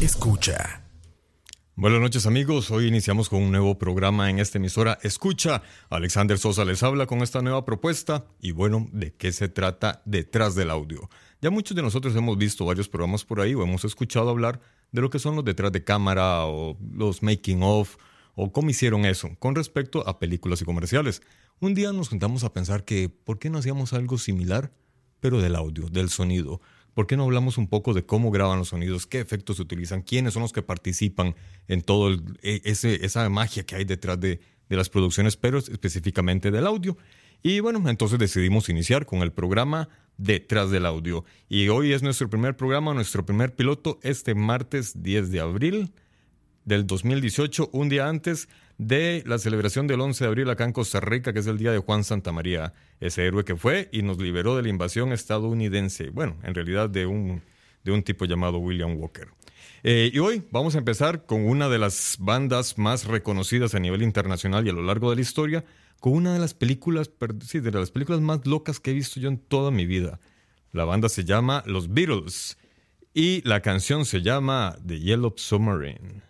Escucha. Buenas noches amigos, hoy iniciamos con un nuevo programa en esta emisora Escucha. Alexander Sosa les habla con esta nueva propuesta y bueno, ¿de qué se trata detrás del audio? Ya muchos de nosotros hemos visto varios programas por ahí o hemos escuchado hablar de lo que son los detrás de cámara o los making of o cómo hicieron eso con respecto a películas y comerciales. Un día nos juntamos a pensar que ¿por qué no hacíamos algo similar pero del audio, del sonido? ¿Por qué no hablamos un poco de cómo graban los sonidos, qué efectos se utilizan, quiénes son los que participan en todo ese, esa magia que hay detrás de, de las producciones, pero específicamente del audio? Y bueno, entonces decidimos iniciar con el programa Detrás del Audio. Y hoy es nuestro primer programa, nuestro primer piloto, este martes 10 de abril del 2018, un día antes de la celebración del 11 de abril acá en Costa Rica, que es el día de Juan Santa María, ese héroe que fue y nos liberó de la invasión estadounidense. Bueno, en realidad de un, de un tipo llamado William Walker. Eh, y hoy vamos a empezar con una de las bandas más reconocidas a nivel internacional y a lo largo de la historia, con una de las películas, de las películas más locas que he visto yo en toda mi vida. La banda se llama Los Beatles y la canción se llama The Yellow Submarine.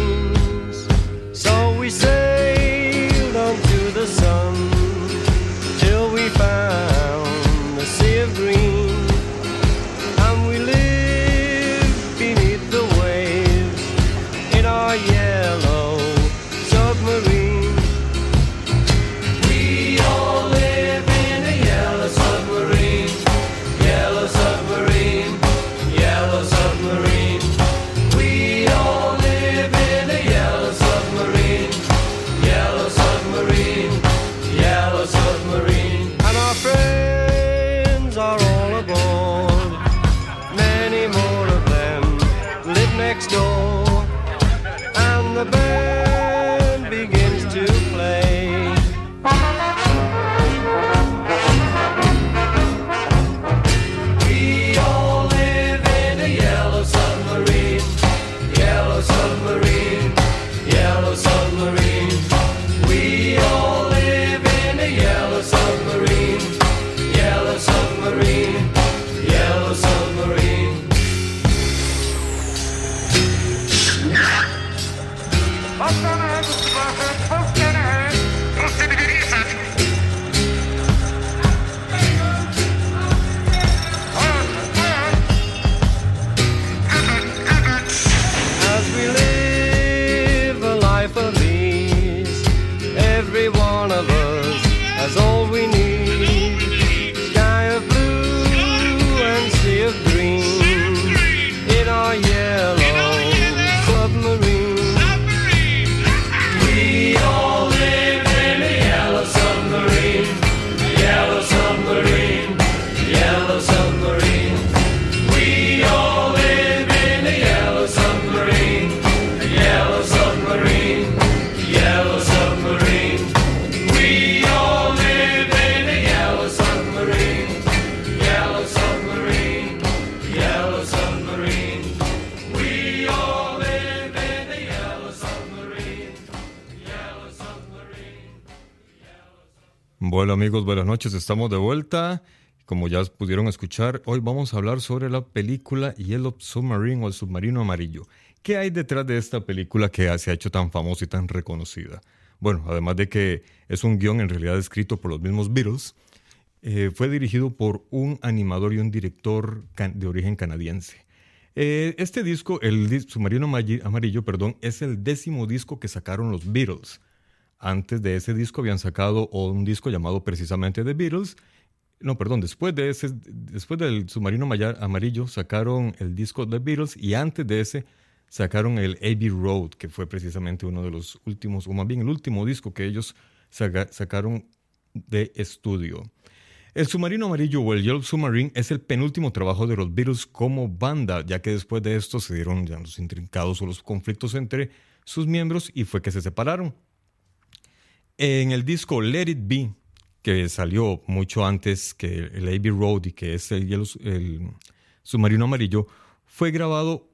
Estamos de vuelta. Como ya pudieron escuchar, hoy vamos a hablar sobre la película Yellow Submarine o el submarino amarillo. ¿Qué hay detrás de esta película que se ha hecho tan famosa y tan reconocida? Bueno, además de que es un guion en realidad escrito por los mismos Beatles, eh, fue dirigido por un animador y un director de origen canadiense. Eh, este disco, el Submarino Amarillo, perdón, es el décimo disco que sacaron los Beatles. Antes de ese disco habían sacado un disco llamado precisamente The Beatles. No, perdón, después, de ese, después del Submarino Amarillo sacaron el disco The Beatles y antes de ese sacaron el Abbey Road, que fue precisamente uno de los últimos, o más bien el último disco que ellos sacaron de estudio. El Submarino Amarillo o el Yellow Submarine es el penúltimo trabajo de los Beatles como banda, ya que después de esto se dieron ya los intrincados o los conflictos entre sus miembros y fue que se separaron. En el disco Let It Be, que salió mucho antes que el Abbey Road y que es el, el Submarino Amarillo, fue grabado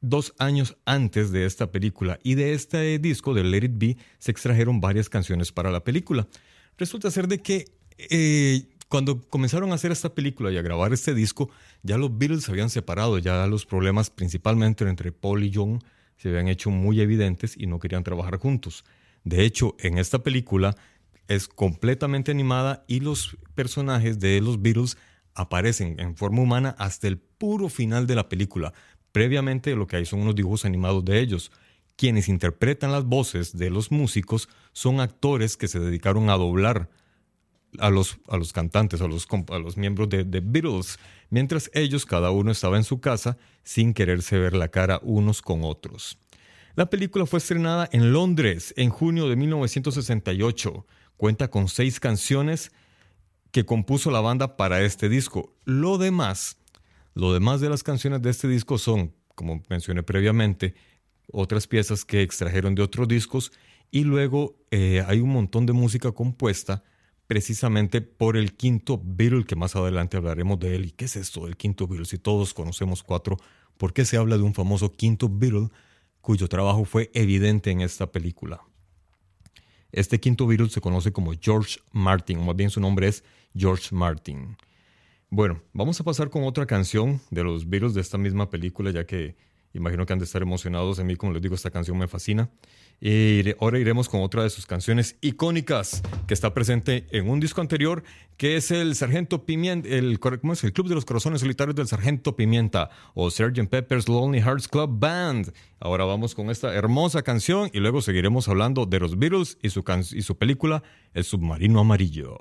dos años antes de esta película y de este disco de Let It Be se extrajeron varias canciones para la película. Resulta ser de que eh, cuando comenzaron a hacer esta película y a grabar este disco, ya los Beatles se habían separado, ya los problemas principalmente entre Paul y John se habían hecho muy evidentes y no querían trabajar juntos. De hecho, en esta película es completamente animada y los personajes de los Beatles aparecen en forma humana hasta el puro final de la película. Previamente lo que hay son unos dibujos animados de ellos. Quienes interpretan las voces de los músicos son actores que se dedicaron a doblar a los, a los cantantes, a los, a los miembros de The Beatles, mientras ellos cada uno estaba en su casa sin quererse ver la cara unos con otros. La película fue estrenada en Londres en junio de 1968. Cuenta con seis canciones que compuso la banda para este disco. Lo demás, lo demás de las canciones de este disco son, como mencioné previamente, otras piezas que extrajeron de otros discos y luego eh, hay un montón de música compuesta precisamente por el quinto Beatle, que más adelante hablaremos de él. ¿Y qué es esto del quinto Beatle? Si todos conocemos cuatro, ¿por qué se habla de un famoso quinto Beatle? Cuyo trabajo fue evidente en esta película. Este quinto Beatle se conoce como George Martin, o más bien su nombre es George Martin. Bueno, vamos a pasar con otra canción de los Beatles de esta misma película, ya que Imagino que han de estar emocionados. A mí, como les digo, esta canción me fascina. Y ahora iremos con otra de sus canciones icónicas que está presente en un disco anterior, que es el Sargento Pimienta, el, ¿cómo es? el Club de los Corazones Solitarios del Sargento Pimienta o Sgt. Pepper's Lonely Hearts Club Band. Ahora vamos con esta hermosa canción y luego seguiremos hablando de los Beatles y su, y su película El Submarino Amarillo.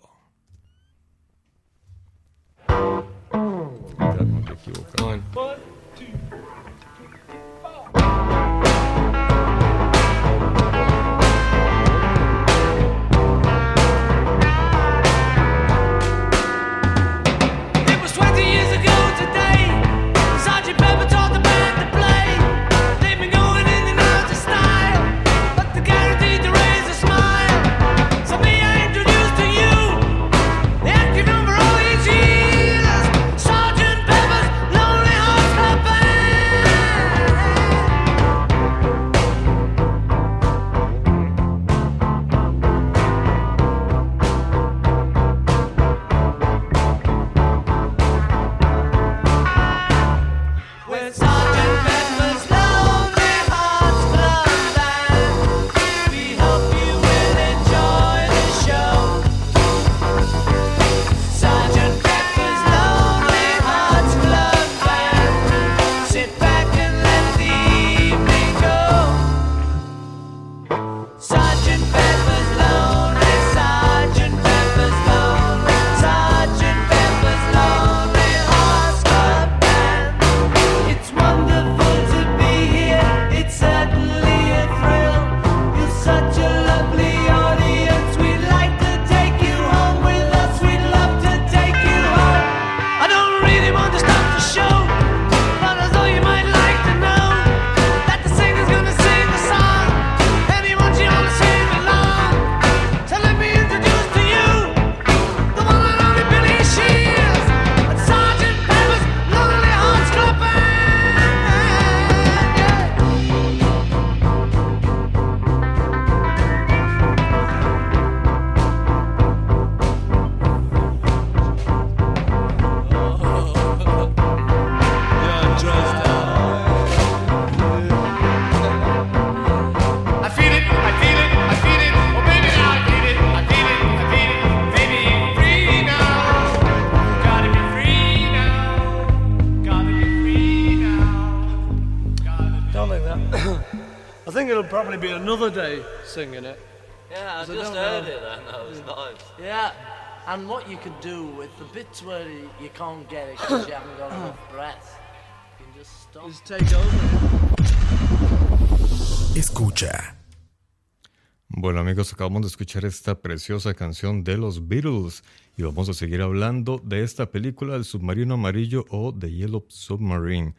Singing it. Yeah, I just don't heard know. it then. That was nice. Yeah, and what you could do with the bits where you you can't get it because you haven't got enough breath, you can just stop. Just take over. Escucha. Bueno amigos, acabamos de escuchar esta preciosa canción de los Beatles y vamos a seguir hablando de esta película, El submarino amarillo o The Yellow Submarine.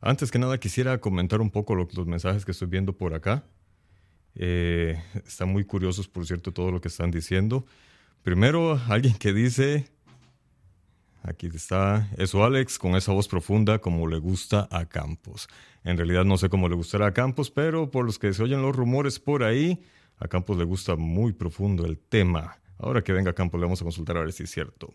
Antes que nada quisiera comentar un poco lo- los mensajes que estoy viendo por acá. Eh, están muy curiosos, por cierto, todo lo que están diciendo. Primero, alguien que dice, aquí está, eso Alex, con esa voz profunda como le gusta a Campos. En realidad no sé cómo le gustará a Campos, pero por los que se oyen los rumores por ahí, a Campos le gusta muy profundo el tema. Ahora que venga Campos le vamos a consultar a ver si es cierto.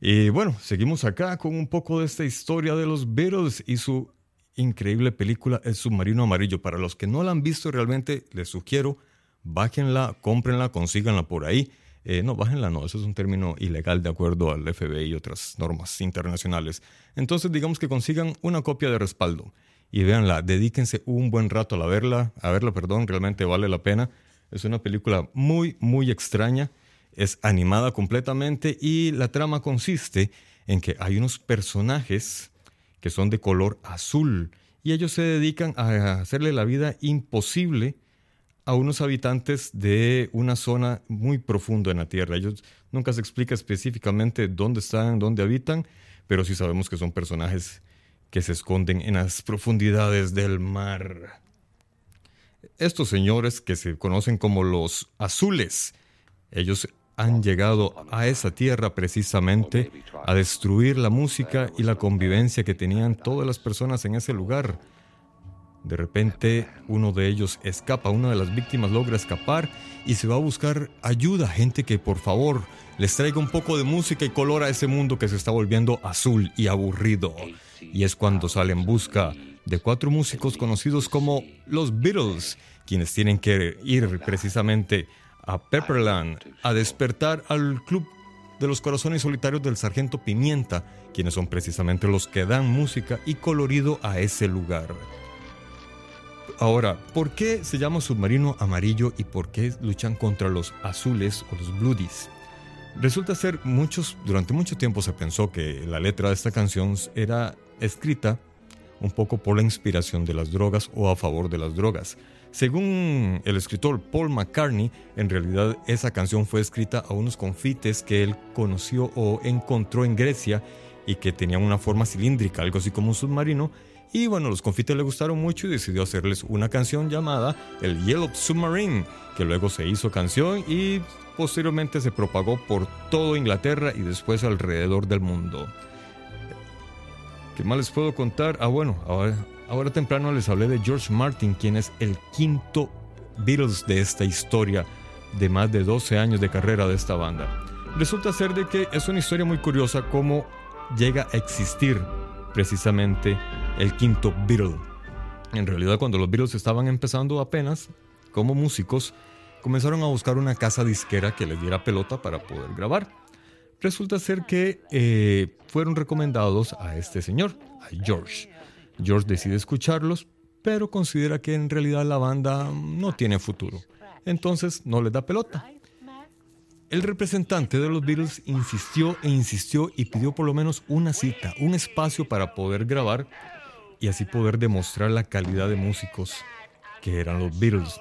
Y bueno, seguimos acá con un poco de esta historia de los Beatles y su increíble película El submarino amarillo. Para los que no la han visto realmente, les sugiero, bájenla, cómprenla, consíganla por ahí. Eh, no, bájenla no, eso es un término ilegal de acuerdo al FBI y otras normas internacionales. Entonces digamos que consigan una copia de respaldo y véanla, dedíquense un buen rato a la verla, a verla, perdón, realmente vale la pena. Es una película muy, muy extraña, es animada completamente y la trama consiste en que hay unos personajes que son de color azul y ellos se dedican a hacerle la vida imposible a unos habitantes de una zona muy profunda en la Tierra. Ellos nunca se explica específicamente dónde están, dónde habitan, pero sí sabemos que son personajes que se esconden en las profundidades del mar. Estos señores que se conocen como los azules, ellos han llegado a esa tierra precisamente a destruir la música y la convivencia que tenían todas las personas en ese lugar. De repente uno de ellos escapa, una de las víctimas logra escapar y se va a buscar ayuda, gente que por favor les traiga un poco de música y color a ese mundo que se está volviendo azul y aburrido. Y es cuando sale en busca de cuatro músicos conocidos como los Beatles, quienes tienen que ir precisamente a Pepperland a despertar al club de los corazones solitarios del sargento Pimienta, quienes son precisamente los que dan música y colorido a ese lugar. Ahora, ¿por qué se llama submarino amarillo y por qué luchan contra los azules o los bloodies? Resulta ser muchos, durante mucho tiempo se pensó que la letra de esta canción era escrita un poco por la inspiración de las drogas o a favor de las drogas. Según el escritor Paul McCartney, en realidad esa canción fue escrita a unos confites que él conoció o encontró en Grecia y que tenían una forma cilíndrica, algo así como un submarino. Y bueno, los confites le gustaron mucho y decidió hacerles una canción llamada El Yellow Submarine, que luego se hizo canción y posteriormente se propagó por toda Inglaterra y después alrededor del mundo. ¿Qué más les puedo contar? Ah, bueno, ahora, ahora temprano les hablé de George Martin, quien es el quinto Beatles de esta historia de más de 12 años de carrera de esta banda. Resulta ser de que es una historia muy curiosa cómo llega a existir precisamente el quinto Beatle. En realidad cuando los Beatles estaban empezando apenas como músicos, comenzaron a buscar una casa disquera que les diera pelota para poder grabar. Resulta ser que eh, fueron recomendados a este señor, a George. George decide escucharlos, pero considera que en realidad la banda no tiene futuro. Entonces no les da pelota. El representante de los Beatles insistió e insistió y pidió por lo menos una cita, un espacio para poder grabar y así poder demostrar la calidad de músicos que eran los Beatles.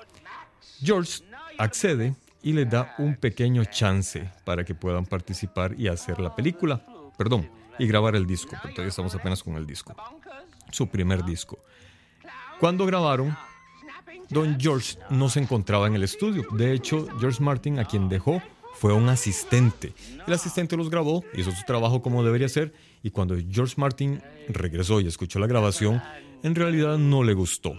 George accede y le da un pequeño chance para que puedan participar y hacer la película, perdón, y grabar el disco, pero todavía estamos apenas con el disco, su primer disco. Cuando grabaron, Don George no se encontraba en el estudio. De hecho, George Martin, a quien dejó, fue un asistente. El asistente los grabó, hizo su trabajo como debería ser, y cuando George Martin regresó y escuchó la grabación, en realidad no le gustó.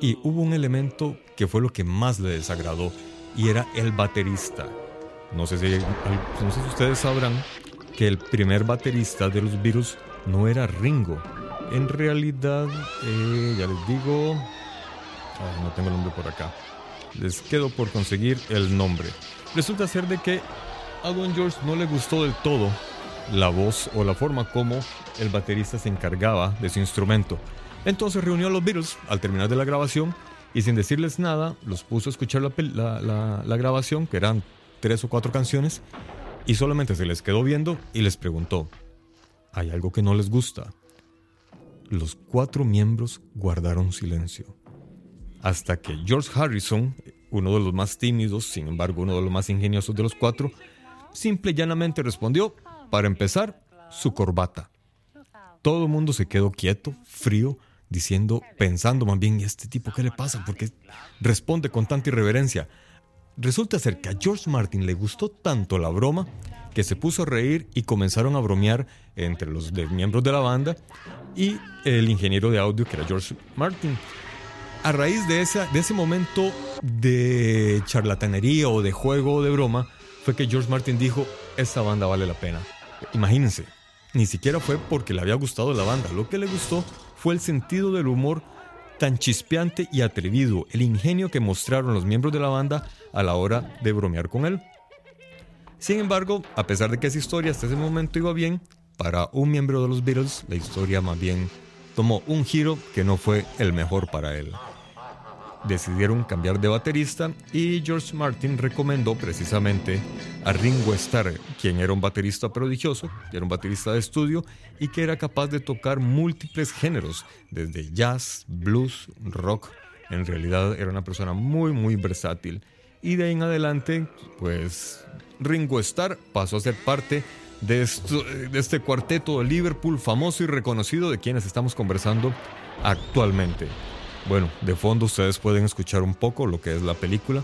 Y hubo un elemento que fue lo que más le desagradó, y era el baterista. No sé si, ustedes sabrán que el primer baterista de los Beatles no era Ringo. En realidad, eh, ya les digo, no tengo el nombre por acá. Les quedo por conseguir el nombre. Resulta ser de que a Don George no le gustó del todo la voz o la forma como el baterista se encargaba de su instrumento. Entonces reunió a los Beatles al terminar de la grabación y sin decirles nada los puso a escuchar la grabación, que eran tres o cuatro canciones, y solamente se les quedó viendo y les preguntó, ¿hay algo que no les gusta? Los cuatro miembros guardaron silencio. Hasta que George Harrison, uno de los más tímidos, sin embargo uno de los más ingeniosos de los cuatro, simple y llanamente respondió, para empezar, su corbata. Todo el mundo se quedó quieto, frío, diciendo, pensando más bien, ¿y a este tipo qué le pasa? Porque responde con tanta irreverencia. Resulta ser que a George Martin le gustó tanto la broma que se puso a reír y comenzaron a bromear entre los miembros de la banda y el ingeniero de audio que era George Martin. A raíz de, esa, de ese momento de charlatanería o de juego o de broma, fue que George Martin dijo, esta banda vale la pena. Imagínense, ni siquiera fue porque le había gustado la banda, lo que le gustó fue el sentido del humor tan chispeante y atrevido, el ingenio que mostraron los miembros de la banda a la hora de bromear con él. Sin embargo, a pesar de que esa historia hasta ese momento iba bien, para un miembro de los Beatles la historia más bien tomó un giro que no fue el mejor para él. Decidieron cambiar de baterista y George Martin recomendó precisamente a Ringo Starr, quien era un baterista prodigioso, era un baterista de estudio y que era capaz de tocar múltiples géneros, desde jazz, blues, rock. En realidad era una persona muy muy versátil. Y de ahí en adelante, pues Ringo Starr pasó a ser parte de, este cuarteto de Liverpool famoso y reconocido de quienes estamos conversando actualmente. Bueno, de fondo ustedes pueden escuchar un poco lo que es la película,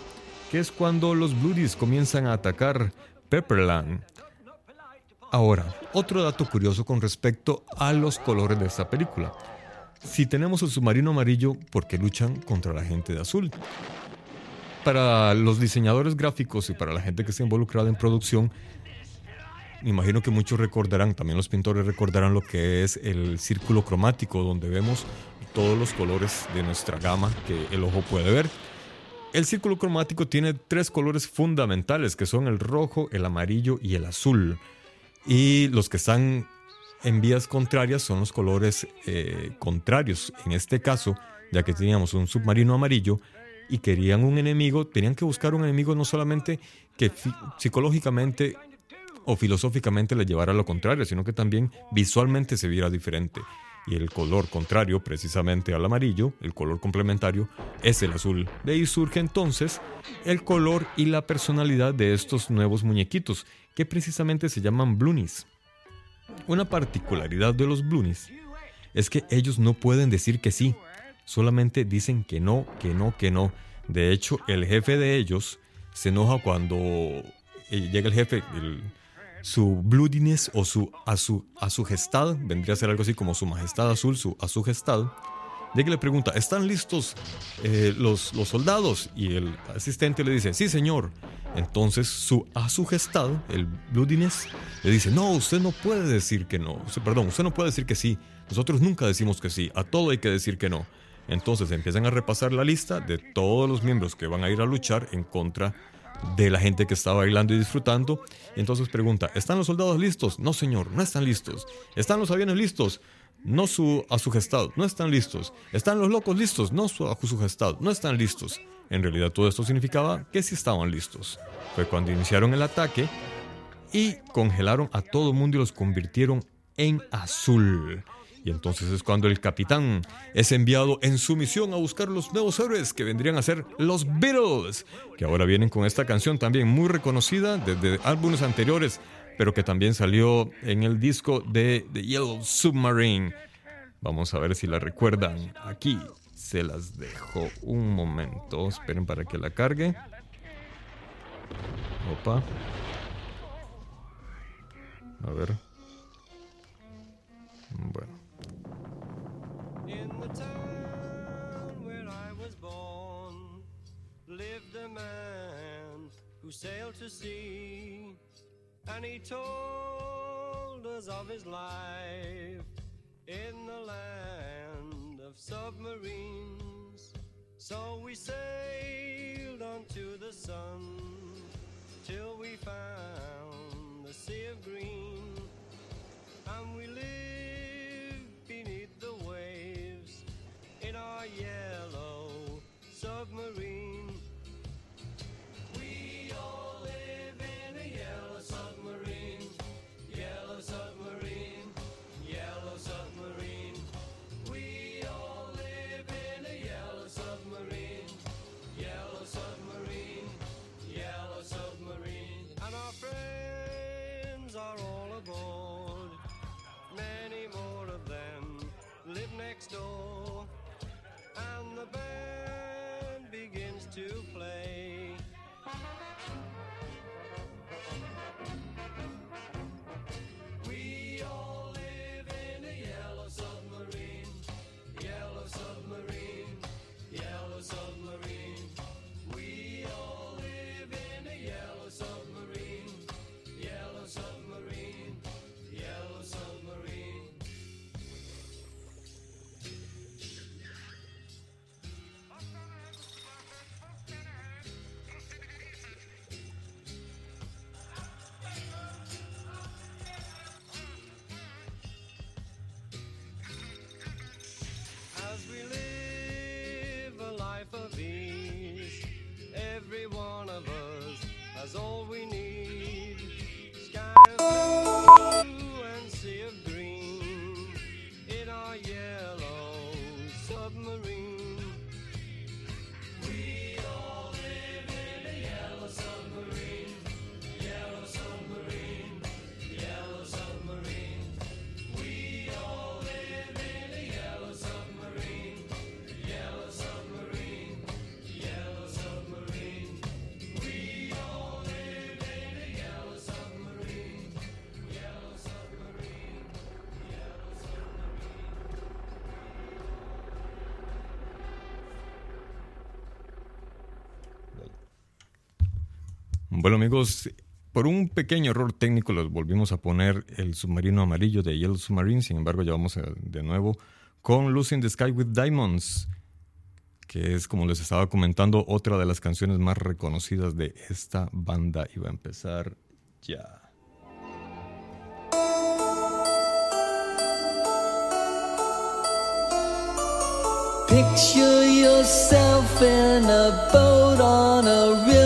que es cuando los Bludies comienzan a atacar Pepperland. Ahora, otro dato curioso con respecto a los colores de esta película. Si tenemos el submarino amarillo, ¿por qué luchan contra la gente de azul? Para los diseñadores gráficos y para la gente que está involucrada en producción, me imagino que muchos recordarán, también los pintores recordarán lo que es el círculo cromático, donde vemos todos los colores de nuestra gama que el ojo puede ver. El círculo cromático tiene tres colores fundamentales, que son el rojo, el amarillo y el azul. Y los que están en vías contrarias son los colores eh, contrarios. En este caso, ya que teníamos un submarino amarillo y querían un enemigo, tenían que buscar un enemigo no solamente que psicológicamente o filosóficamente le llevara a lo contrario, sino que también visualmente se viera diferente. Y el color contrario, precisamente al amarillo, el color complementario, es el azul. De ahí surge entonces el color y la personalidad de estos nuevos muñequitos, que precisamente se llaman Bloonies. Una particularidad de los Bloonies es que ellos no pueden decir que sí, solamente dicen que no, que no, que no. De hecho, el jefe de ellos se enoja cuando eh, llega el jefe, su bloodiness o su a su a su gestad, vendría a ser algo así como su majestad azul, su a su gestad. De le pregunta, ¿están listos eh, los, los soldados? Y el asistente le dice, sí señor. Entonces su a su gestad, el bloodiness, le dice, no, usted no puede decir que no. Perdón, usted no puede decir que sí. Nosotros nunca decimos que sí. A todo hay que decir que no. Entonces empiezan a repasar la lista de todos los miembros que van a ir a luchar en contra de la gente que está bailando y disfrutando. Entonces pregunta, ¿están los soldados listos? No, señor, no están listos. ¿Están los aviones listos? No su, a su gestad, no están listos. ¿Están los locos listos? No su, a su gestad, no están listos. En realidad todo esto significaba que sí estaban listos. Fue cuando iniciaron el ataque y congelaron a todo el mundo y los convirtieron en azul. Y entonces es cuando el capitán es enviado en su misión a buscar los nuevos héroes que vendrían a ser los Beatles, que ahora vienen con esta canción también muy reconocida desde álbumes anteriores, pero que también salió en el disco de The Yellow Submarine. Vamos a ver si la recuerdan. Aquí se las dejo un momento. Esperen para que la cargue. Opa. A ver. Bueno. In the town where I was born lived a man who sailed to sea, and he told us of his life in the land of submarines. So we sailed onto the sun till we found the sea of green and we lived red or yellow submarine. We all the. Bueno amigos, por un pequeño error técnico les volvimos a poner el submarino amarillo de Yellow Submarine, sin embargo ya vamos de nuevo con Luz in the Sky with Diamonds, que es como les estaba comentando otra de las canciones más reconocidas de esta banda y va a empezar ya. Picture yourself in a boat on a river.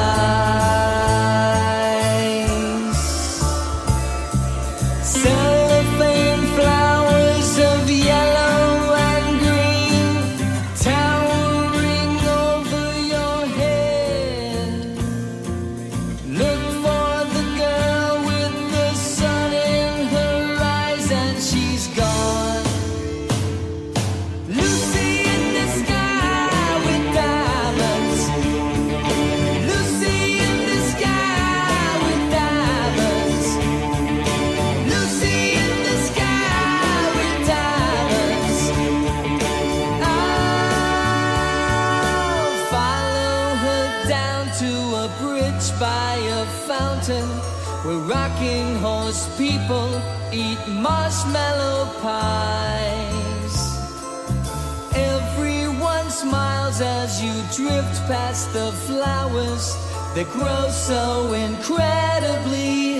drift past the flowers. That grow so incredibly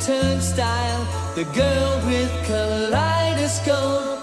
turnstile, the girl with kaleidoscope.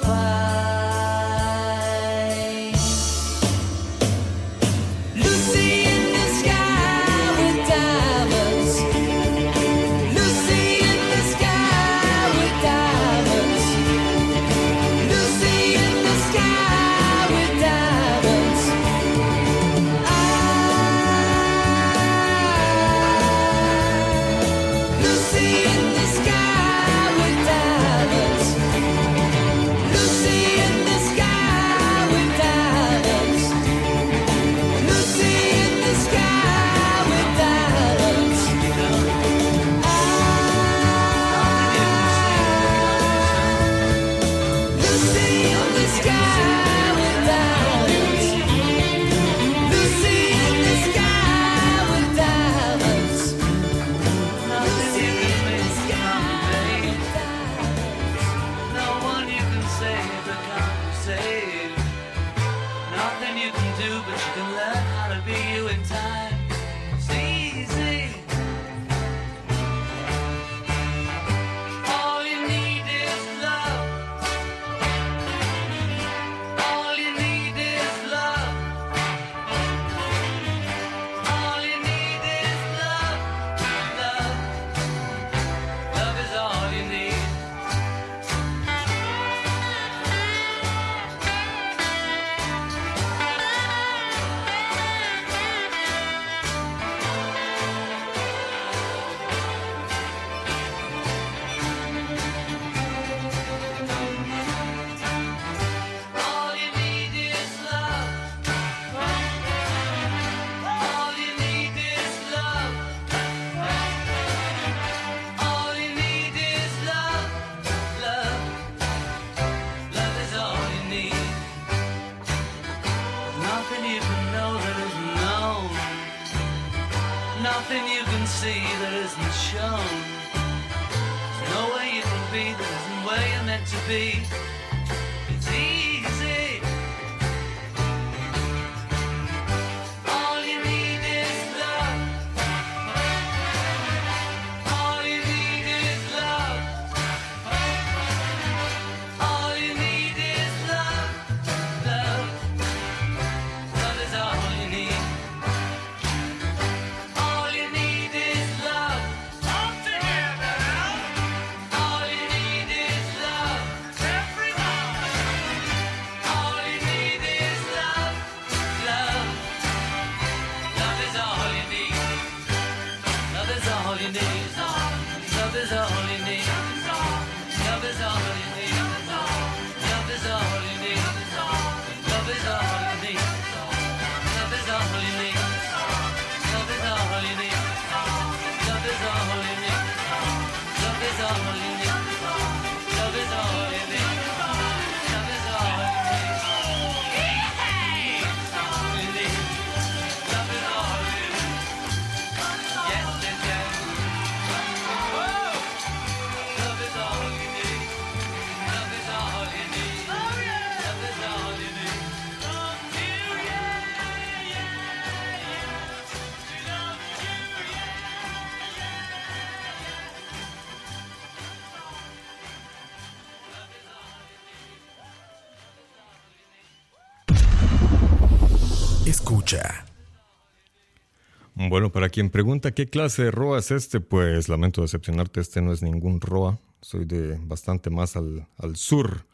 Bueno, para quien pregunta qué clase de ROA es este, pues lamento decepcionarte, este no es ningún ROA, soy de bastante más al, al sur.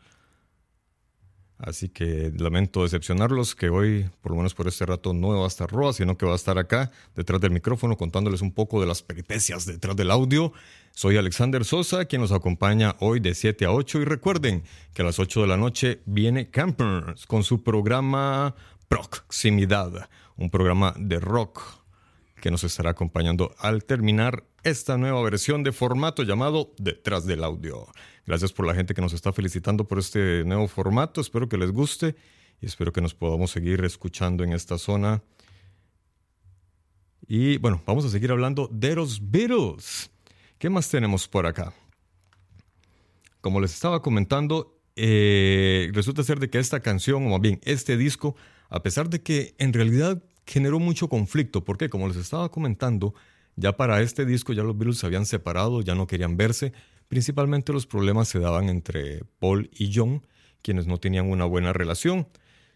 Así que lamento decepcionarlos, que hoy, por lo menos por este rato, no va a estar Roa, sino que va a estar acá, detrás del micrófono, contándoles un poco de las peripecias detrás del audio. Soy Alexander Sosa, quien nos acompaña hoy de 7 a 8. Y recuerden que a las 8 de la noche viene Campers con su programa Proximidad, un programa de rock que nos estará acompañando al terminar esta nueva versión de formato llamado Detrás del Audio. Gracias por la gente que nos está felicitando por este nuevo formato. Espero que les guste y espero que nos podamos seguir escuchando en esta zona. Y bueno, vamos a seguir hablando de los Beatles. ¿Qué más tenemos por acá? Como les estaba comentando, eh, resulta ser de que esta canción, o más bien este disco, a pesar de que en realidad generó mucho conflicto, porque como les estaba comentando, ya para este disco ya los Beatles se habían separado, ya no querían verse, principalmente los problemas se daban entre Paul y John, quienes no tenían una buena relación.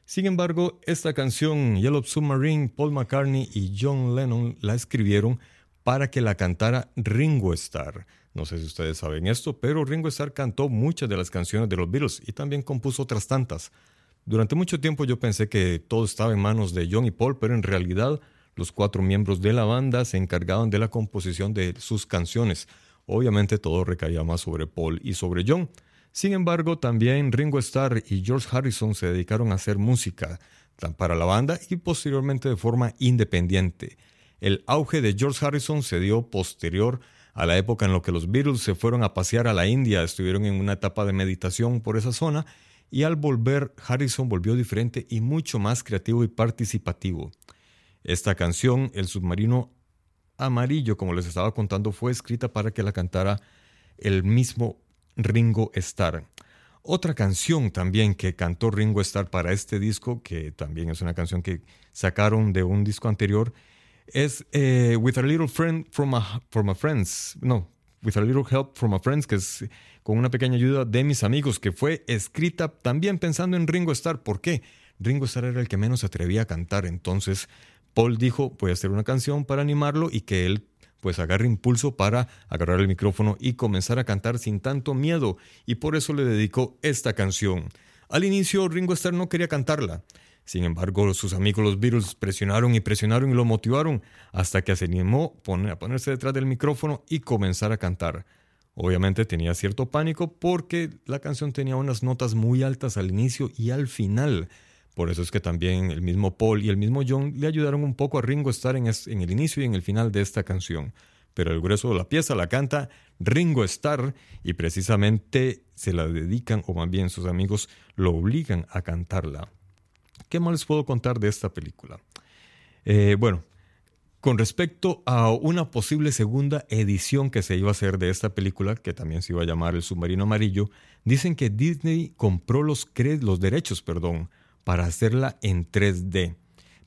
Sin embargo, esta canción Yellow Submarine, Paul McCartney y John Lennon la escribieron para que la cantara Ringo Starr. No sé si ustedes saben esto, pero Ringo Starr cantó muchas de las canciones de los Beatles y también compuso otras tantas. Durante mucho tiempo yo pensé que todo estaba en manos de John y Paul, pero en realidad los cuatro miembros de la banda se encargaban de la composición de sus canciones. Obviamente todo recaía más sobre Paul y sobre John. Sin embargo, también Ringo Starr y George Harrison se dedicaron a hacer música para la banda y posteriormente de forma independiente. El auge de George Harrison se dio posterior a la época en la que los Beatles se fueron a pasear a la India, estuvieron en una etapa de meditación por esa zona y al volver Harrison volvió diferente y mucho más creativo y participativo. Esta canción, El submarino amarillo, como les estaba contando, fue escrita para que la cantara el mismo Ringo Starr. Otra canción también que cantó Ringo Starr para este disco, que también es una canción que sacaron de un disco anterior, es eh, With a Little Friend from a, from a Friends. No, With a Little Help from a Friends, que es con una pequeña ayuda de mis amigos, que fue escrita también pensando en Ringo Starr. ¿Por qué? Ringo Starr era el que menos se atrevía a cantar, entonces Paul dijo, voy a hacer una canción para animarlo y que él pues agarre impulso para agarrar el micrófono y comenzar a cantar sin tanto miedo, y por eso le dedicó esta canción. Al inicio Ringo Starr no quería cantarla, sin embargo sus amigos los Beatles presionaron y presionaron y lo motivaron hasta que se animó a ponerse detrás del micrófono y comenzar a cantar. Obviamente tenía cierto pánico porque la canción tenía unas notas muy altas al inicio y al final. Por eso es que también el mismo Paul y el mismo John le ayudaron un poco a Ringo Starr en, es- en el inicio y en el final de esta canción. Pero el grueso de la pieza la canta Ringo Starr y precisamente se la dedican, o más bien sus amigos lo obligan a cantarla. ¿Qué más les puedo contar de esta película? Eh, bueno, con respecto a una posible segunda edición que se iba a hacer de esta película, que también se iba a llamar El Submarino Amarillo, dicen que Disney compró los, derechos perdón, para hacerla en 3D,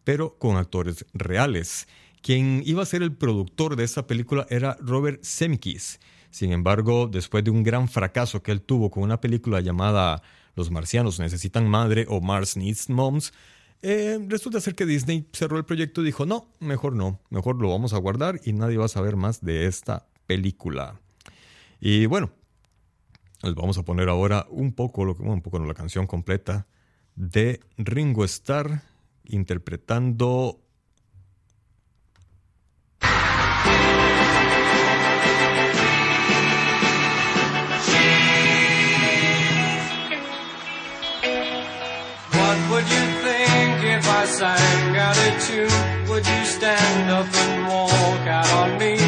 pero con actores reales. Quien iba a ser el productor de esta película era Robert Zemeckis. Sin embargo, después de un gran fracaso que él tuvo con una película llamada Los marcianos necesitan madre o Mars Needs Moms, eh, resulta ser que Disney cerró el proyecto y dijo, no, mejor no, mejor lo vamos a guardar y nadie va a saber más de esta película. Y bueno, les vamos a poner ahora un poco, un poco la canción completa de Ringo Starr interpretando sang out a tune? Would you stand up and walk out on me?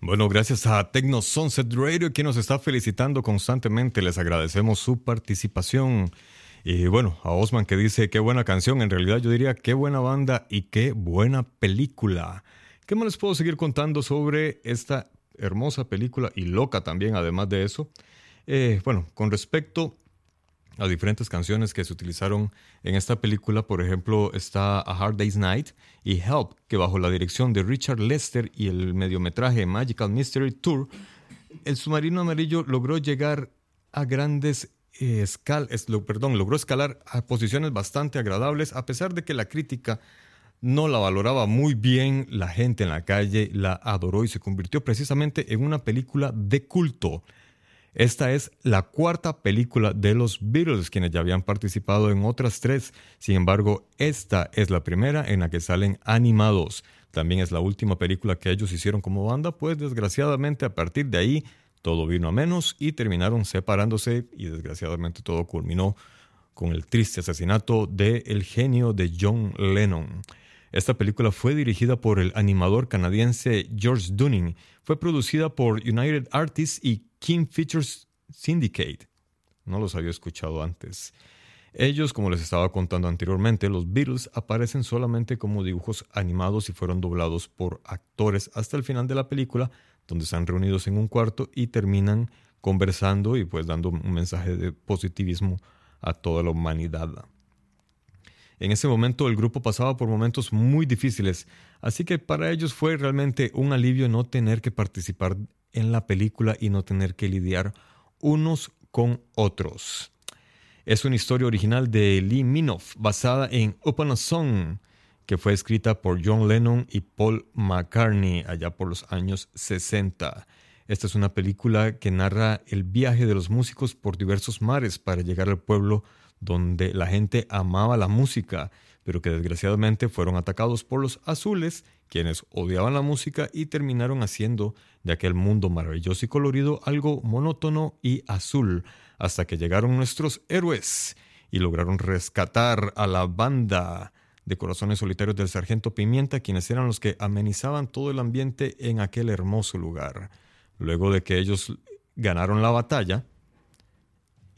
Bueno, gracias a Tecno Sunset Radio que nos está felicitando constantemente. Les agradecemos su participación. Y bueno, a Osman que dice qué buena canción. En realidad yo diría qué buena banda y qué buena película. ¿Qué más les puedo seguir contando sobre esta hermosa película y loca también, además de eso? Eh, bueno, con respecto a diferentes canciones que se utilizaron en esta película. Por ejemplo, está A Hard Day's Night y Help, que bajo la dirección de Richard Lester y el mediometraje Magical Mystery Tour, el submarino amarillo logró llegar a grandes eh, escal- perdón, logró escalar a posiciones bastante agradables, a pesar de que la crítica no la valoraba muy bien, la gente en la calle la adoró y se convirtió precisamente en una película de culto. Esta es la cuarta película de los Beatles, quienes ya habían participado en otras tres. Sin embargo, esta es la primera en la que salen animados. También es la última película que ellos hicieron como banda, pues desgraciadamente a partir de ahí todo vino a menos y terminaron separándose y desgraciadamente todo culminó con el triste asesinato del el genio de John Lennon. Esta película fue dirigida por el animador canadiense George Dunning, fue producida por United Artists y King Features Syndicate. No los había escuchado antes. Ellos, como les estaba contando anteriormente, los Beatles aparecen solamente como dibujos animados y fueron doblados por actores hasta el final de la película, donde están reunidos en un cuarto y terminan conversando y pues dando un mensaje de positivismo a toda la humanidad. En ese momento el grupo pasaba por momentos muy difíciles, así que para ellos fue realmente un alivio no tener que participar en la película y no tener que lidiar unos con otros. Es una historia original de Lee Minoff basada en Open a Song, que fue escrita por John Lennon y Paul McCartney allá por los años 60. Esta es una película que narra el viaje de los músicos por diversos mares para llegar al pueblo donde la gente amaba la música, pero que desgraciadamente fueron atacados por los azules, quienes odiaban la música y terminaron haciendo de aquel mundo maravilloso y colorido algo monótono y azul, hasta que llegaron nuestros héroes y lograron rescatar a la banda de corazones solitarios del sargento Pimienta, quienes eran los que amenizaban todo el ambiente en aquel hermoso lugar. Luego de que ellos ganaron la batalla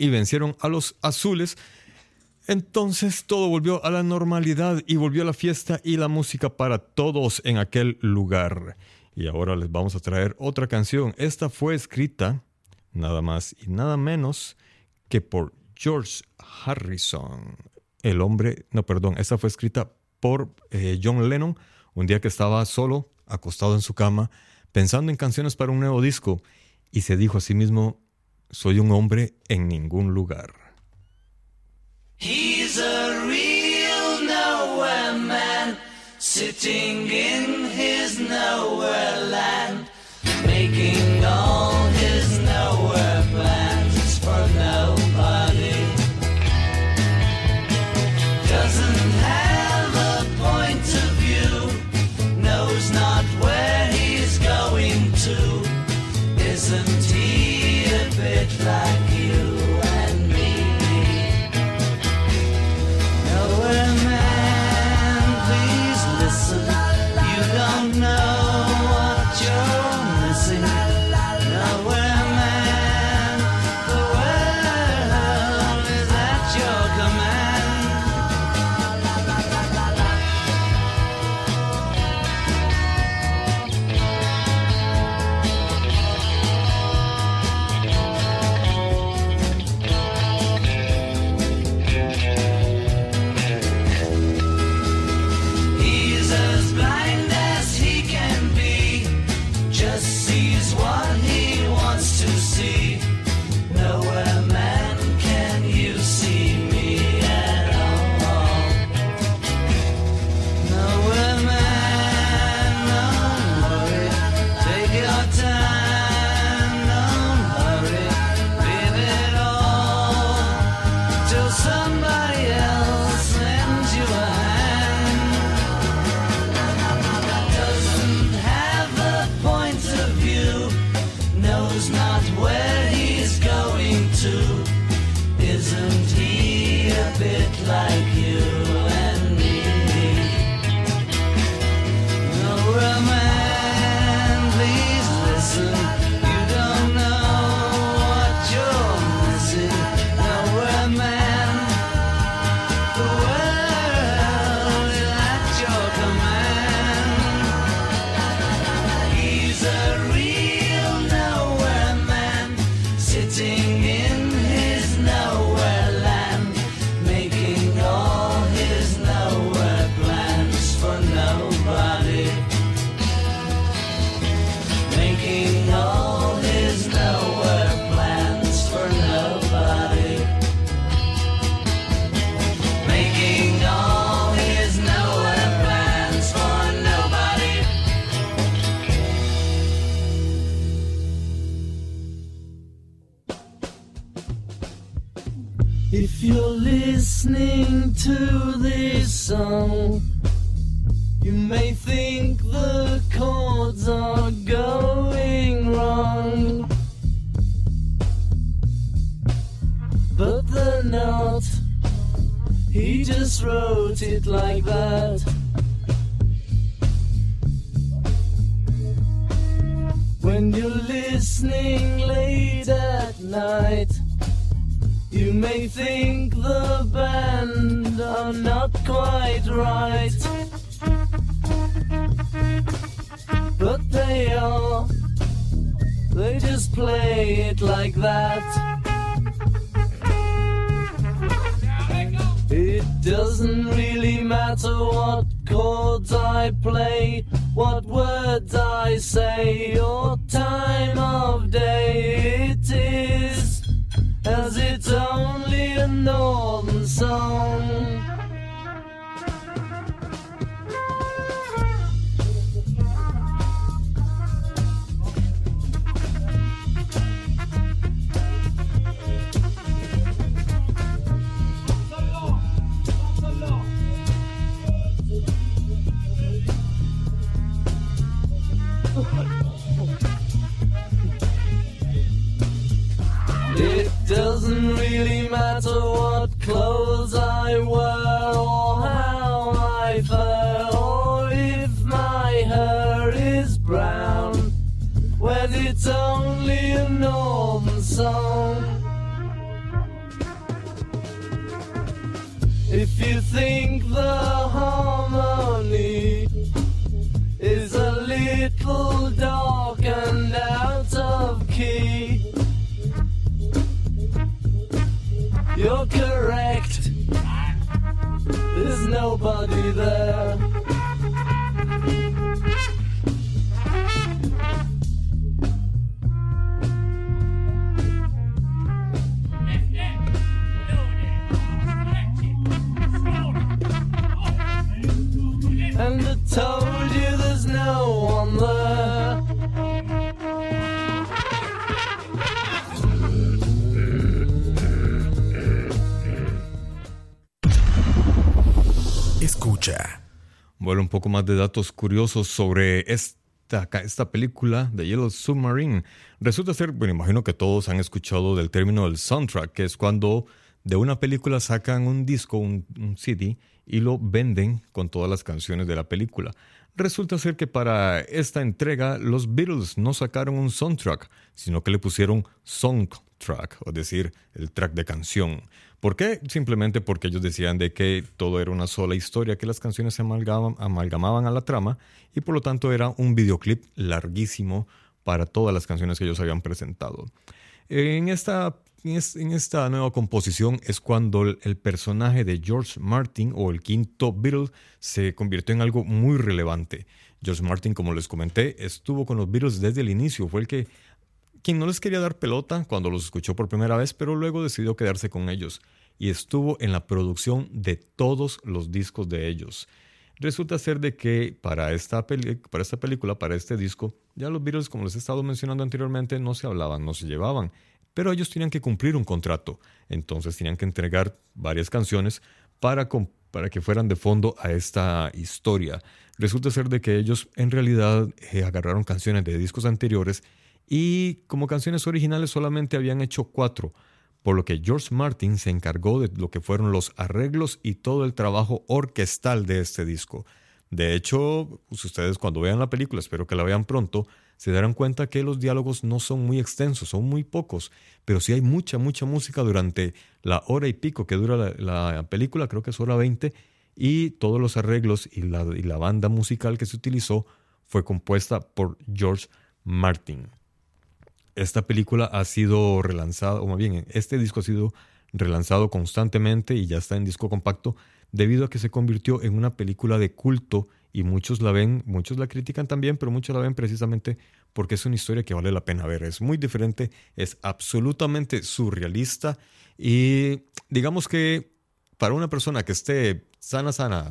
y vencieron a los azules, entonces todo volvió a la normalidad y volvió la fiesta y la música para todos en aquel lugar. Y ahora les vamos a traer otra canción. Esta fue escrita nada más y nada menos que por George Harrison. El hombre, no, perdón, esta fue escrita por eh, John Lennon un día que estaba solo, acostado en su cama, pensando en canciones para un nuevo disco, y se dijo a sí mismo, soy un hombre en ningún lugar. He's a real nowhere man, sitting in his nowhere land, If you're listening to this song, you may think the chords are going wrong. But they're not. He just wrote it like that. When you're listening late at night, you may think the band are not quite right. But they are. They just play it like that. It doesn't really matter what chords I play, what words I say, or time of day it is, as it's only a northern song. Think the harmony is a little dark and out of key. You're correct. There's nobody there. Escucha. Bueno, un poco más de datos curiosos sobre esta, esta película de Yellow Submarine. Resulta ser, bueno, imagino que todos han escuchado del término del soundtrack, que es cuando de una película sacan un disco, un, CD, y lo venden con todas las canciones de la película. Resulta ser que para esta entrega los Beatles no sacaron un soundtrack, sino que le pusieron songtrack, es decir, el track de canción. ¿Por qué? Simplemente porque ellos decían de que todo era una sola historia, que las canciones se amalgamaban, a la trama y por lo tanto era un videoclip larguísimo para todas las canciones que ellos habían presentado. En esta, en es- en esta nueva composición es cuando el, el personaje de George Martin o el quinto Beatle se convirtió en algo muy relevante. George Martin, como les comenté, estuvo con los Beatles desde el inicio, fue el que quien no les quería dar pelota cuando los escuchó por primera vez, pero luego decidió quedarse con ellos y estuvo en la producción de todos los discos de ellos. Resulta ser de que para esta, película, para este disco, ya los Beatles, como les he estado mencionando anteriormente, no se hablaban, no se llevaban, pero ellos tenían que cumplir un contrato, entonces tenían que entregar varias canciones para que fueran de fondo a esta historia. Resulta ser de que ellos en realidad eh, agarraron canciones de discos anteriores y como canciones originales solamente habían hecho cuatro, por lo que George Martin se encargó de lo que fueron los arreglos y todo el trabajo orquestal de este disco. De hecho, pues ustedes cuando vean la película, espero que la vean pronto, se darán cuenta que los diálogos no son muy extensos, son muy pocos, pero sí hay mucha, mucha música durante la hora y pico que dura la, la película, creo que es hora 20, y todos los arreglos y la, y la banda musical que se utilizó fue compuesta por George Martin esta película ha sido relanzada, o más bien, este disco ha sido relanzado constantemente y ya está en disco compacto debido a que se convirtió en una película de culto y muchos la ven, muchos la critican también, pero muchos la ven precisamente porque es una historia que vale la pena ver. Es muy diferente, es absolutamente surrealista y digamos que para una persona que esté sana, sana,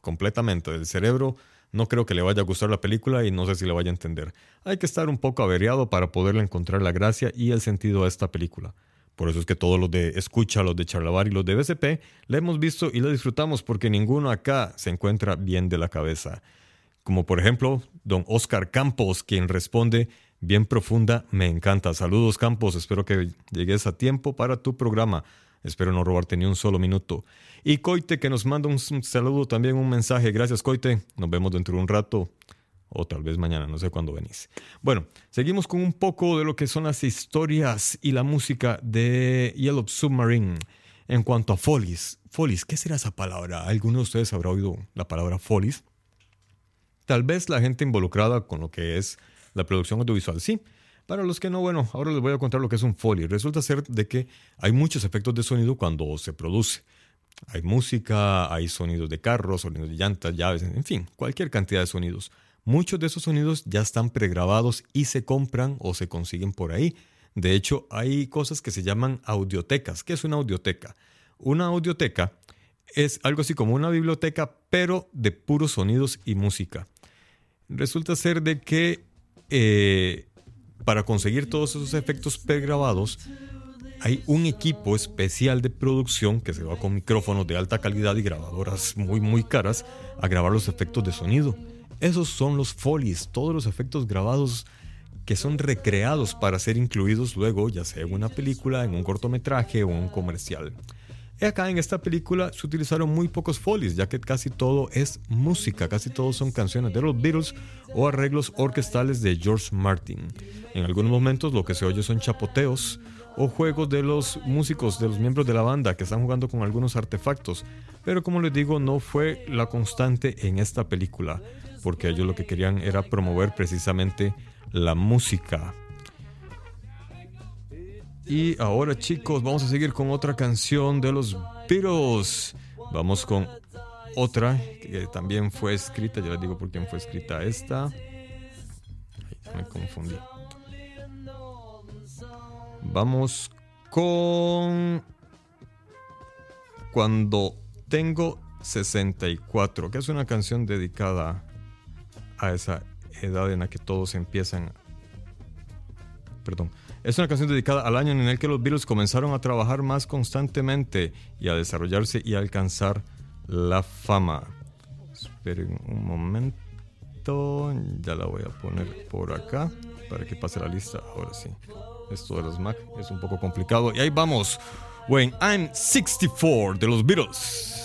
completamente del cerebro, no creo que le vaya a gustar la película y no sé si la vaya a entender. Hay que estar un poco averiado para poderle encontrar la gracia y el sentido a esta película. Por eso es que todos los de Escucha, los de Charlabar y los de BCP la hemos visto y la disfrutamos porque ninguno acá se encuentra bien de la cabeza. Como por ejemplo, don Oscar Campos, quien responde bien profunda, me encanta. Saludos Campos, espero que llegues a tiempo para tu programa. Espero no robarte ni un solo minuto. Y Coite, que nos manda un saludo, también un mensaje. Gracias, Coite. Nos vemos dentro de un rato. O tal vez mañana, no sé cuándo venís. Bueno, seguimos con un poco de lo que son las historias y la música de Yellow Submarine. En cuanto a Follies, Follies, ¿qué será esa palabra? ¿Alguno de ustedes habrá oído la palabra Follies? Tal vez la gente involucrada con lo que es la producción audiovisual, sí. Para los que no, bueno, ahora les voy a contar lo que es un Foley. Resulta ser de que hay muchos efectos de sonido cuando se produce. Hay música, hay sonidos de carros, sonidos de llantas, llaves, en fin, cualquier cantidad de sonidos. Muchos de esos sonidos ya están pregrabados y se compran o se consiguen por ahí. De hecho, hay cosas que se llaman audiotecas. ¿Qué es una audioteca? Una audioteca es algo así como una biblioteca, pero de puros sonidos y música. Resulta ser de que eh, para conseguir todos esos efectos pregrabados, hay un equipo especial de producción que se va con micrófonos de alta calidad y grabadoras muy muy caras a grabar los efectos de sonido. Esos son los folies, todos los efectos grabados que son recreados para ser incluidos luego, ya sea en una película, en un cortometraje o en un comercial. Y acá en esta película se utilizaron muy pocos folies, ya que casi todo es música, casi todos son canciones de los Beatles o arreglos orquestales de George Martin. En algunos momentos lo que se oye son chapoteos o juegos de los músicos, de los miembros de la banda que están jugando con algunos artefactos, pero como les digo, no fue la constante en esta película, porque ellos lo que querían era promover precisamente la música. Y ahora chicos, vamos a seguir con otra canción de los Beatles. Vamos con otra que también fue escrita, ya les digo por quién fue escrita esta. Ay, me confundí. Vamos con Cuando tengo 64, que es una canción dedicada a esa edad en la que todos empiezan perdón. Es una canción dedicada al año en el que los Beatles comenzaron a trabajar más constantemente y a desarrollarse y a alcanzar la fama. Esperen un momento, ya la voy a poner por acá para que pase la lista. Ahora sí, esto de los Mac es un poco complicado. Y ahí vamos, When I'm 64 de los Beatles.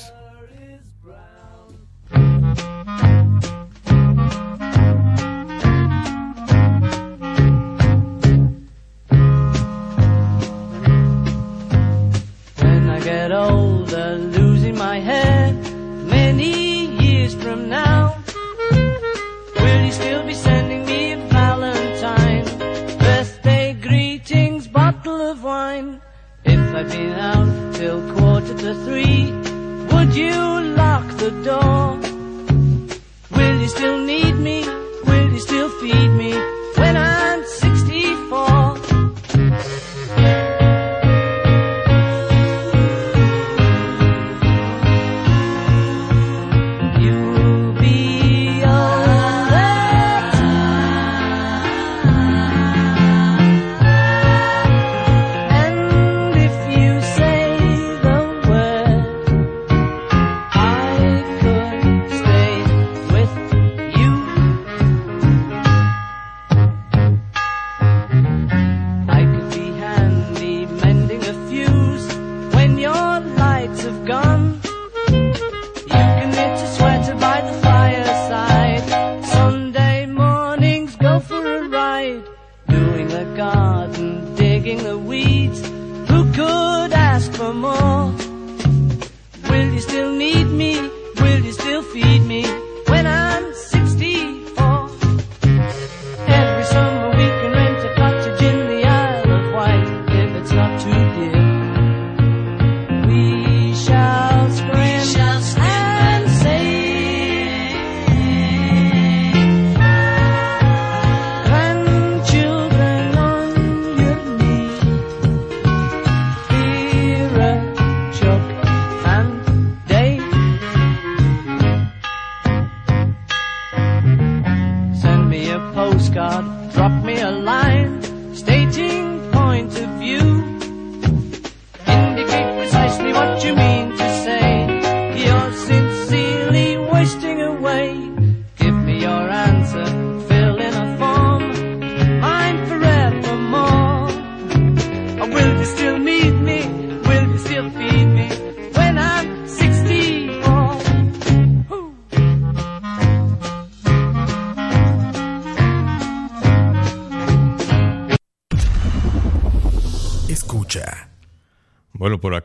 You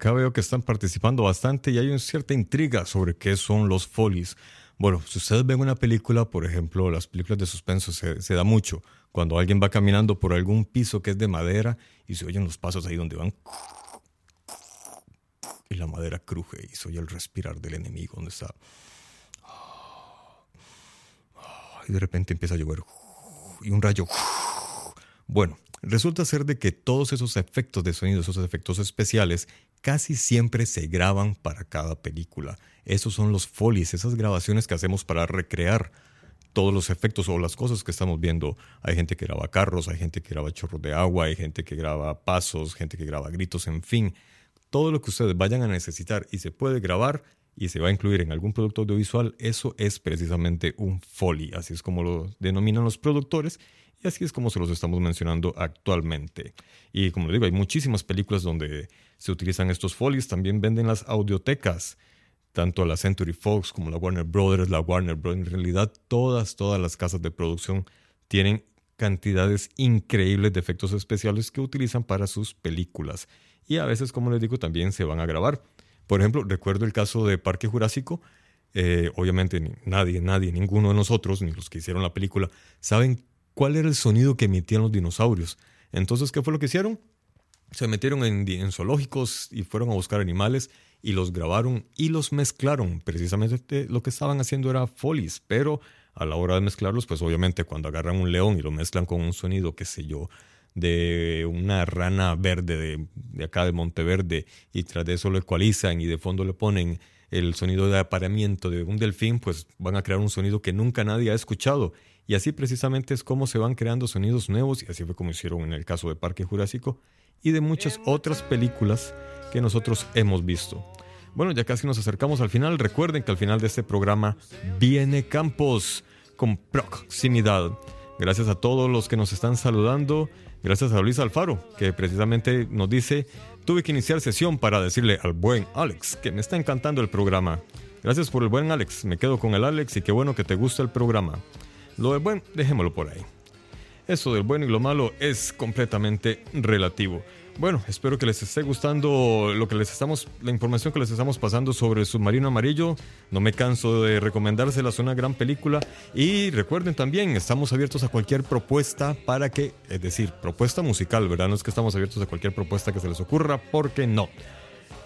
acá veo que están participando bastante y hay una cierta intriga sobre qué son los folies. Bueno, si ustedes ven una película, por ejemplo, las películas de suspenso se, da mucho. Cuando alguien va caminando por algún piso que es de madera y se oyen los pasos ahí donde van y la madera cruje y se oye el respirar del enemigo donde está. Y de repente empieza a llover y un rayo. Bueno, resulta ser de que todos esos efectos de sonido, esos efectos especiales, casi siempre se graban para cada película. Esos son los folies, esas grabaciones que hacemos para recrear todos los efectos o las cosas que estamos viendo. Hay gente que graba carros, hay gente que graba chorros de agua, hay gente que graba pasos, gente que graba gritos, en fin. Todo lo que ustedes vayan a necesitar y se puede grabar y se va a incluir en algún producto audiovisual, eso es precisamente un foley, así es como lo denominan los productores y así es como se los estamos mencionando actualmente. Y como les digo, hay muchísimas películas donde se utilizan estos folies, también venden las audiotecas, tanto la Century Fox como la Warner Brothers, la Warner Brothers, en realidad todas, todas las casas de producción tienen cantidades increíbles de efectos especiales que utilizan para sus películas. Y a veces, como les digo, también se van a grabar. Por ejemplo, recuerdo el caso de Parque Jurásico. Eh, obviamente nadie, nadie, ninguno de nosotros, ni los que hicieron la película, saben cuál era el sonido que emitían los dinosaurios. Entonces, ¿qué fue lo que hicieron? Se metieron en, en zoológicos y fueron a buscar animales y los grabaron y los mezclaron. Precisamente lo que estaban haciendo era folies, pero a la hora de mezclarlos, pues obviamente cuando agarran un león y lo mezclan con un sonido, qué sé yo, de una rana verde de, de acá de Monteverde y tras de eso lo ecualizan y de fondo le ponen el sonido de apareamiento de un delfín, pues van a crear un sonido que nunca nadie ha escuchado. Y así precisamente es como se van creando sonidos nuevos y así fue como hicieron en el caso de Parque Jurásico y de muchas otras películas que nosotros hemos visto. Bueno, ya casi nos acercamos al final. Recuerden que al final de este programa viene Campos con proximidad. Gracias a todos los que nos están saludando. Gracias a Luis Alfaro, que precisamente nos dice, tuve que iniciar sesión para decirle al buen Alex que me está encantando el programa. Gracias por el buen Alex, me quedo con el Alex y qué bueno que te gusta el programa. Lo del buen, dejémoslo por ahí. Eso del bueno y lo malo es completamente relativo. Bueno, espero que les esté gustando lo que les estamos, la información que les estamos pasando sobre el submarino amarillo. No me canso de recomendárselas, una gran película. Y recuerden también, estamos abiertos a cualquier propuesta para que, es decir, propuesta musical, ¿verdad? No es que estamos abiertos a cualquier propuesta que se les ocurra, porque no.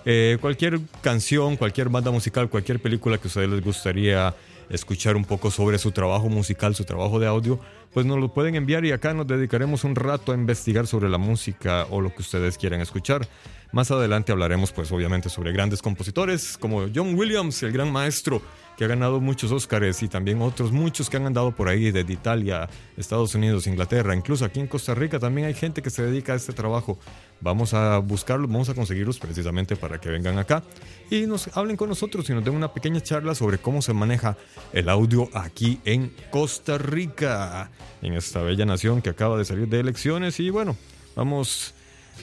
Eh, cualquier canción, cualquier banda musical, cualquier película que a ustedes les gustaría escuchar un poco sobre su trabajo musical, su trabajo de audio, pues nos lo pueden enviar y acá nos dedicaremos un rato a investigar sobre la música o lo que ustedes quieran escuchar. Más adelante hablaremos pues obviamente sobre grandes compositores como John Williams, el gran maestro que ha ganado muchos Óscares y también otros muchos que han andado por ahí desde Italia, Estados Unidos, Inglaterra, incluso aquí en Costa Rica también hay gente que se dedica a este trabajo. Vamos a buscarlos, vamos a conseguirlos precisamente para que vengan acá y nos hablen con nosotros y nos den una pequeña charla sobre cómo se maneja el audio aquí en Costa Rica, en esta bella nación que acaba de salir de elecciones y bueno, vamos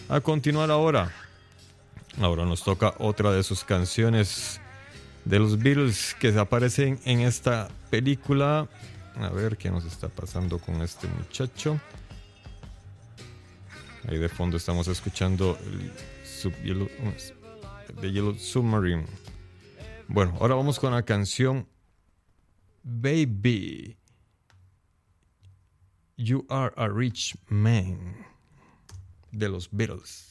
a continuar ahora. Ahora nos toca otra de sus canciones de los Beatles que aparecen en esta película. A ver qué nos está pasando con este muchacho. Ahí de fondo estamos escuchando el Sub- Yellow, Yellow Submarine. Bueno, ahora vamos con la canción Baby. You are a rich man de los Beatles.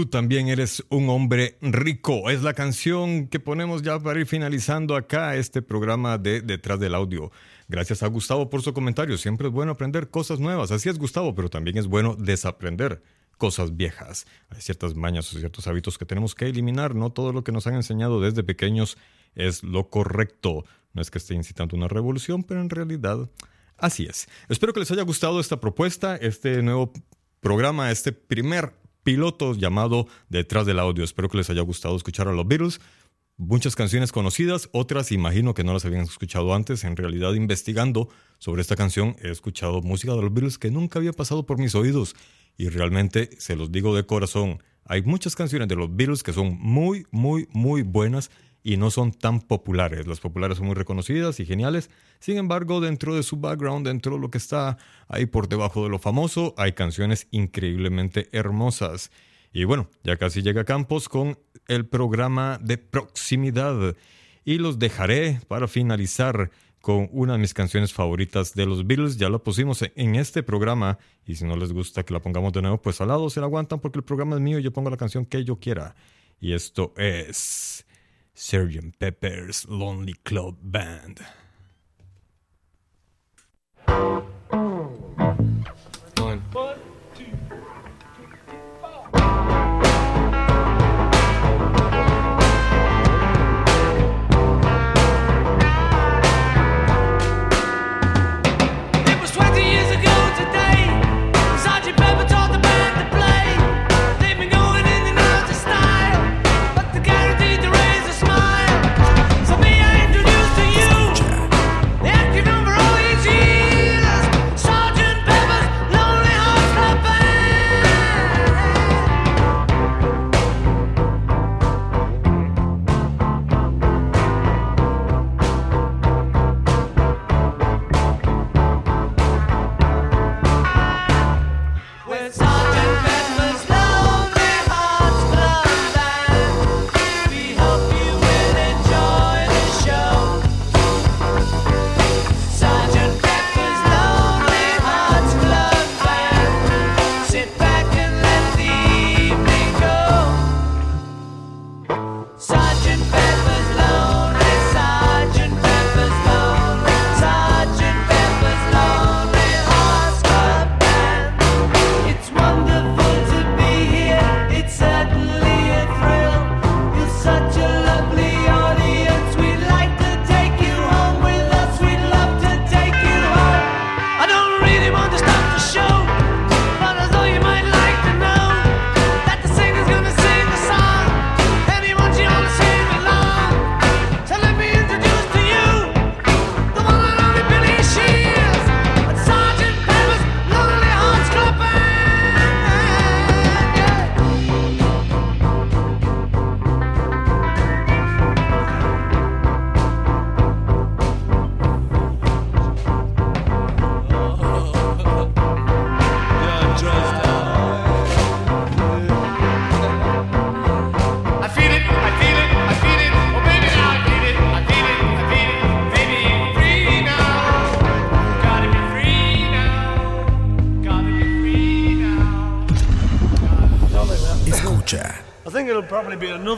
Tú también eres un hombre rico. Es la canción que ponemos ya para ir finalizando acá este programa de Detrás del Audio. Gracias a Gustavo por su comentario. Siempre es bueno aprender cosas nuevas. Así es, Gustavo, pero también es bueno desaprender cosas viejas. Hay ciertas mañas o ciertos hábitos que tenemos que eliminar. No todo lo que nos han enseñado desde pequeños es lo correcto. No es que esté incitando una revolución, pero en realidad así es. Espero que les haya gustado esta propuesta, este nuevo programa, este primer piloto llamado Detrás del Audio. Espero que les haya gustado escuchar a los Beatles. Muchas canciones conocidas, otras imagino que no las habían escuchado antes. En realidad, investigando sobre esta canción, he escuchado música de los Beatles que nunca había pasado por mis oídos. Y realmente, se los digo de corazón, hay muchas canciones de los Beatles que son muy, muy, muy buenas y no son tan populares. Las populares son muy reconocidas y geniales. Sin embargo, dentro de su background, dentro de lo que está ahí por debajo de lo famoso, hay canciones increíblemente hermosas. Y bueno, ya casi llega Campos con el programa de proximidad. Y los dejaré para finalizar con una de mis canciones favoritas de los Beatles. Ya la pusimos en este programa. Y si no les gusta que la pongamos de nuevo, pues al lado se la aguantan porque el programa es mío y yo pongo la canción que yo quiera. Y esto es Sgt. Pepper's Lonely Club Band.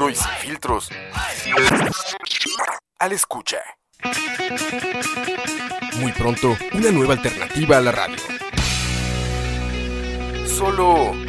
y sin filtros. Al escucha. Muy pronto, una nueva alternativa a la radio. Solo.